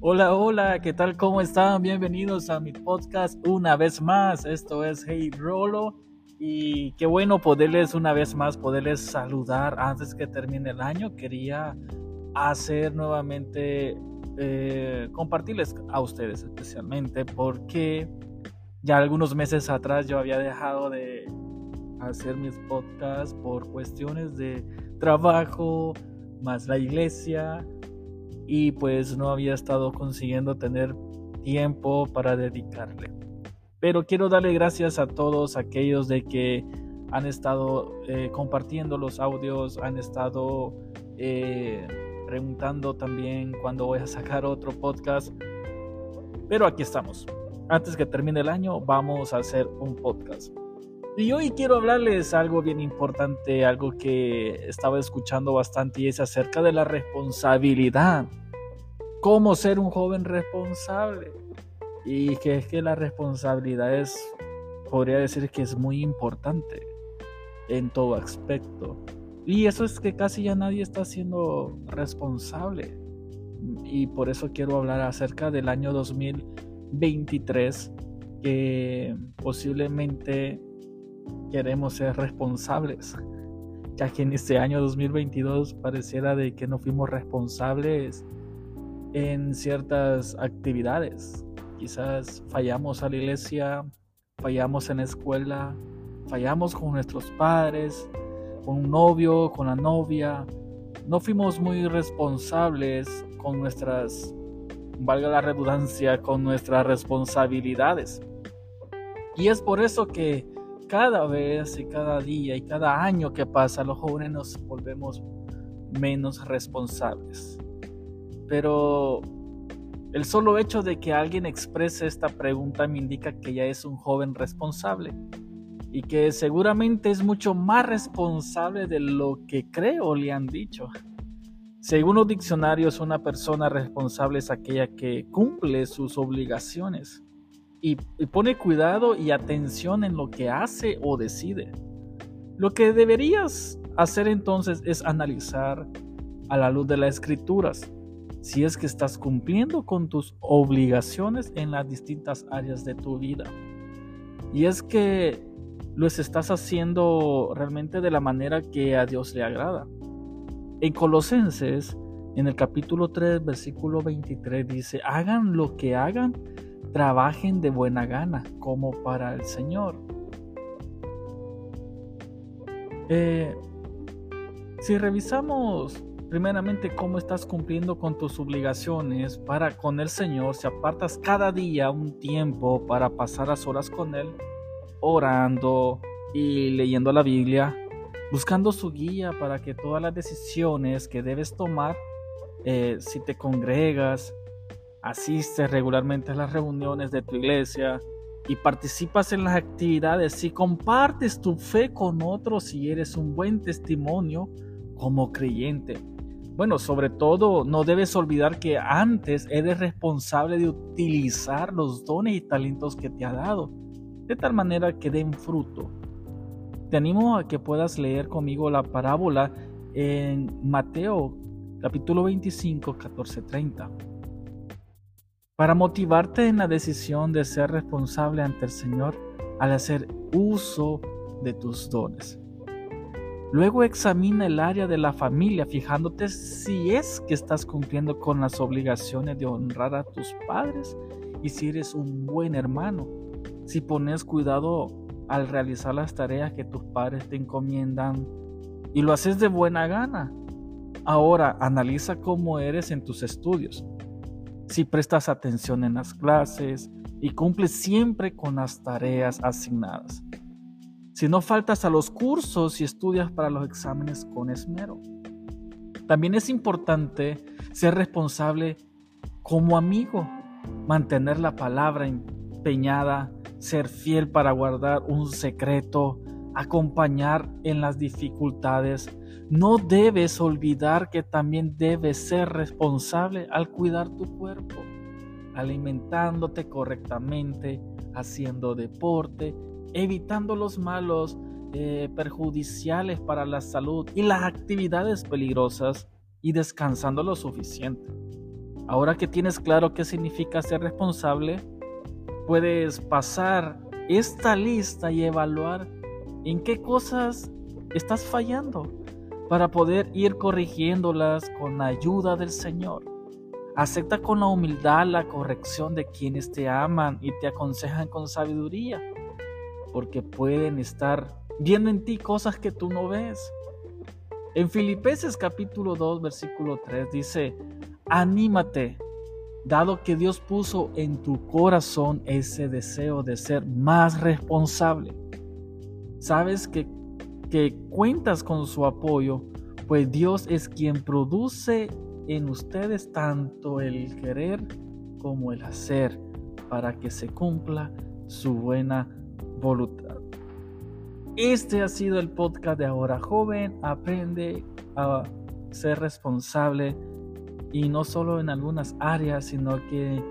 Hola, hola, ¿qué tal? ¿Cómo están? Bienvenidos a mi podcast una vez más. Esto es Hey Rolo y qué bueno poderles una vez más, poderles saludar antes que termine el año. Quería hacer nuevamente, eh, compartirles a ustedes especialmente porque ya algunos meses atrás yo había dejado de hacer mis podcasts por cuestiones de trabajo, más la iglesia y pues no había estado consiguiendo tener tiempo para dedicarle. Pero quiero darle gracias a todos aquellos de que han estado eh, compartiendo los audios, han estado eh, preguntando también cuándo voy a sacar otro podcast. Pero aquí estamos. Antes que termine el año vamos a hacer un podcast. Y hoy quiero hablarles algo bien importante, algo que estaba escuchando bastante y es acerca de la responsabilidad. Cómo ser un joven responsable. Y que es que la responsabilidad es, podría decir que es muy importante en todo aspecto. Y eso es que casi ya nadie está siendo responsable. Y por eso quiero hablar acerca del año 2023, que posiblemente queremos ser responsables, ya que en este año 2022 pareciera de que no fuimos responsables en ciertas actividades. Quizás fallamos a la iglesia, fallamos en la escuela, fallamos con nuestros padres, con un novio, con la novia. No fuimos muy responsables con nuestras, valga la redundancia, con nuestras responsabilidades. Y es por eso que cada vez y cada día y cada año que pasa, los jóvenes nos volvemos menos responsables. Pero el solo hecho de que alguien exprese esta pregunta me indica que ya es un joven responsable y que seguramente es mucho más responsable de lo que creo le han dicho. Según los diccionarios, una persona responsable es aquella que cumple sus obligaciones y, pone cuidado y atención en lo que hace o decide. Lo que deberías hacer entonces es analizar a la luz de las escrituras si es que estás cumpliendo con tus obligaciones en las distintas áreas de tu vida. Y es que los estás haciendo realmente de la manera que a Dios le agrada. En Colosenses, en el capítulo 3, versículo 23, dice, hagan lo que hagan, trabajen de buena gana, como para el Señor. Eh, si revisamos primeramente cómo estás cumpliendo con tus obligaciones para con el Señor, si apartas cada día un tiempo para pasar las horas con Él, orando y leyendo la Biblia, buscando su guía para que todas las decisiones que debes tomar, eh, si te congregas, asistes regularmente a las reuniones de tu iglesia y participas en las actividades, si compartes tu fe con otros y eres un buen testimonio como creyente, bueno, sobre todo no debes olvidar que antes eres responsable de utilizar los dones y talentos que te ha dado, de tal manera que den fruto. Te animo a que puedas leer conmigo la parábola en Mateo capítulo 25, 14, 30. Para motivarte en la decisión de ser responsable ante el Señor al hacer uso de tus dones. Luego examina el área de la familia fijándote si es que estás cumpliendo con las obligaciones de honrar a tus padres y si eres un buen hermano. Si pones cuidado al realizar las tareas que tus padres te encomiendan y lo haces de buena gana. Ahora analiza cómo eres en tus estudios. Si prestas atención en las clases y cumples siempre con las tareas asignadas si no faltas a los cursos y estudias para los exámenes con esmero. También es importante ser responsable como amigo, mantener la palabra empeñada, ser fiel para guardar un secreto, acompañar en las dificultades. No debes olvidar que también debes ser responsable al cuidar tu cuerpo. alimentándote correctamente, haciendo deporte, evitando los malos eh, perjudiciales para la salud y las actividades peligrosas y descansando lo suficiente. Ahora que tienes claro qué significa ser responsable, puedes pasar esta lista y evaluar en qué cosas estás fallando para poder ir corrigiéndolas con la ayuda del Señor. Acepta con la humildad la corrección de quienes te aman y te aconsejan con sabiduría, porque pueden estar viendo en ti cosas que tú no ves. En Filipenses capítulo 2, versículo 3 dice, anímate, dado que Dios puso en tu corazón ese deseo de ser más responsable. Sabes que que cuentas con su apoyo, pues Dios es quien produce en ustedes tanto el querer como el hacer para que se cumpla su buena voluntad. Este ha sido el podcast de Ahora Joven. Aprende a ser responsable y no solo en algunas áreas, sino que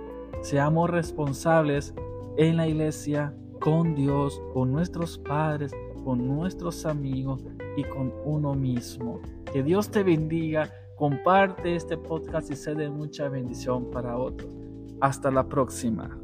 seamos responsables en la iglesia, con Dios, con nuestros padres, con nuestros amigos y con uno mismo. Que Dios te bendiga, comparte este podcast y sea de mucha bendición para otros. Hasta la próxima.